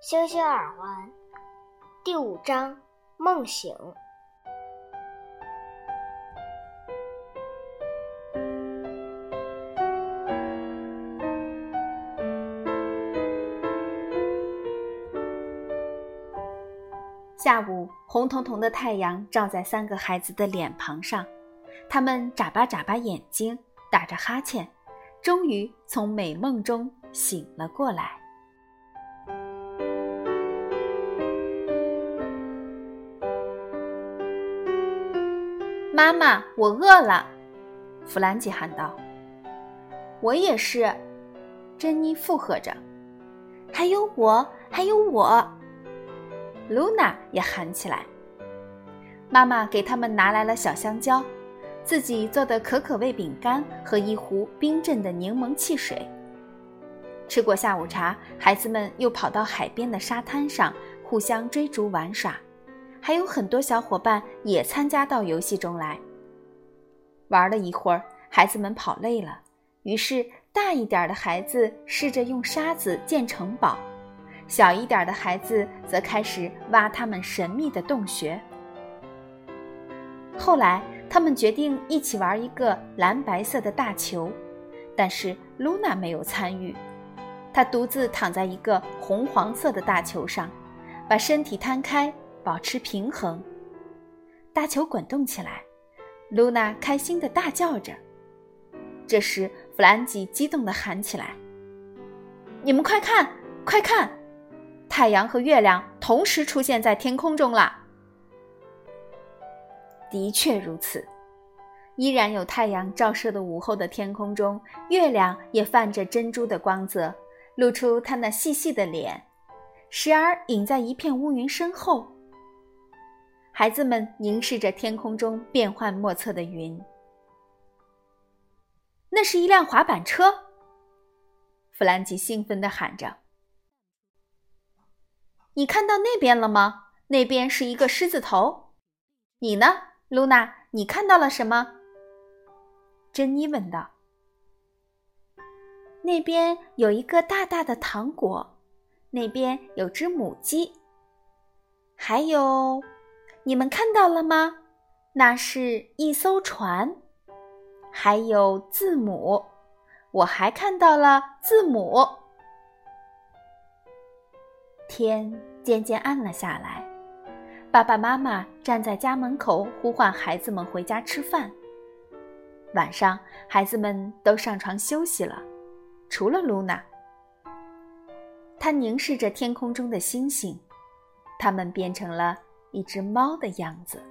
星星耳环第五章梦醒。下午，红彤彤的太阳照在三个孩子的脸庞上，他们眨巴眨巴眼睛，打着哈欠，终于从美梦中醒了过来。妈妈，我饿了，弗兰基喊道。我也是，珍妮附和着。还有我，还有我，露娜也喊起来。妈妈给他们拿来了小香蕉，自己做的可可味饼干和一壶冰镇的柠檬汽水。吃过下午茶，孩子们又跑到海边的沙滩上互相追逐玩耍。还有很多小伙伴也参加到游戏中来。玩了一会儿，孩子们跑累了，于是大一点的孩子试着用沙子建城堡，小一点的孩子则开始挖他们神秘的洞穴。后来，他们决定一起玩一个蓝白色的大球，但是露娜没有参与，她独自躺在一个红黄色的大球上，把身体摊开。保持平衡，大球滚动起来，露娜开心的大叫着。这时，弗兰基激动的喊起来：“你们快看，快看！太阳和月亮同时出现在天空中了。”的确如此，依然有太阳照射的午后的天空中，月亮也泛着珍珠的光泽，露出它那细细的脸，时而隐在一片乌云身后。孩子们凝视着天空中变幻莫测的云。那是一辆滑板车。弗兰基兴奋地喊着：“你看到那边了吗？那边是一个狮子头。你呢，露娜？你看到了什么？”珍妮问道。“那边有一个大大的糖果，那边有只母鸡，还有……”你们看到了吗？那是一艘船，还有字母。我还看到了字母。天渐渐暗了下来，爸爸妈妈站在家门口呼唤孩子们回家吃饭。晚上，孩子们都上床休息了，除了露娜。她凝视着天空中的星星，它们变成了。一只猫的样子。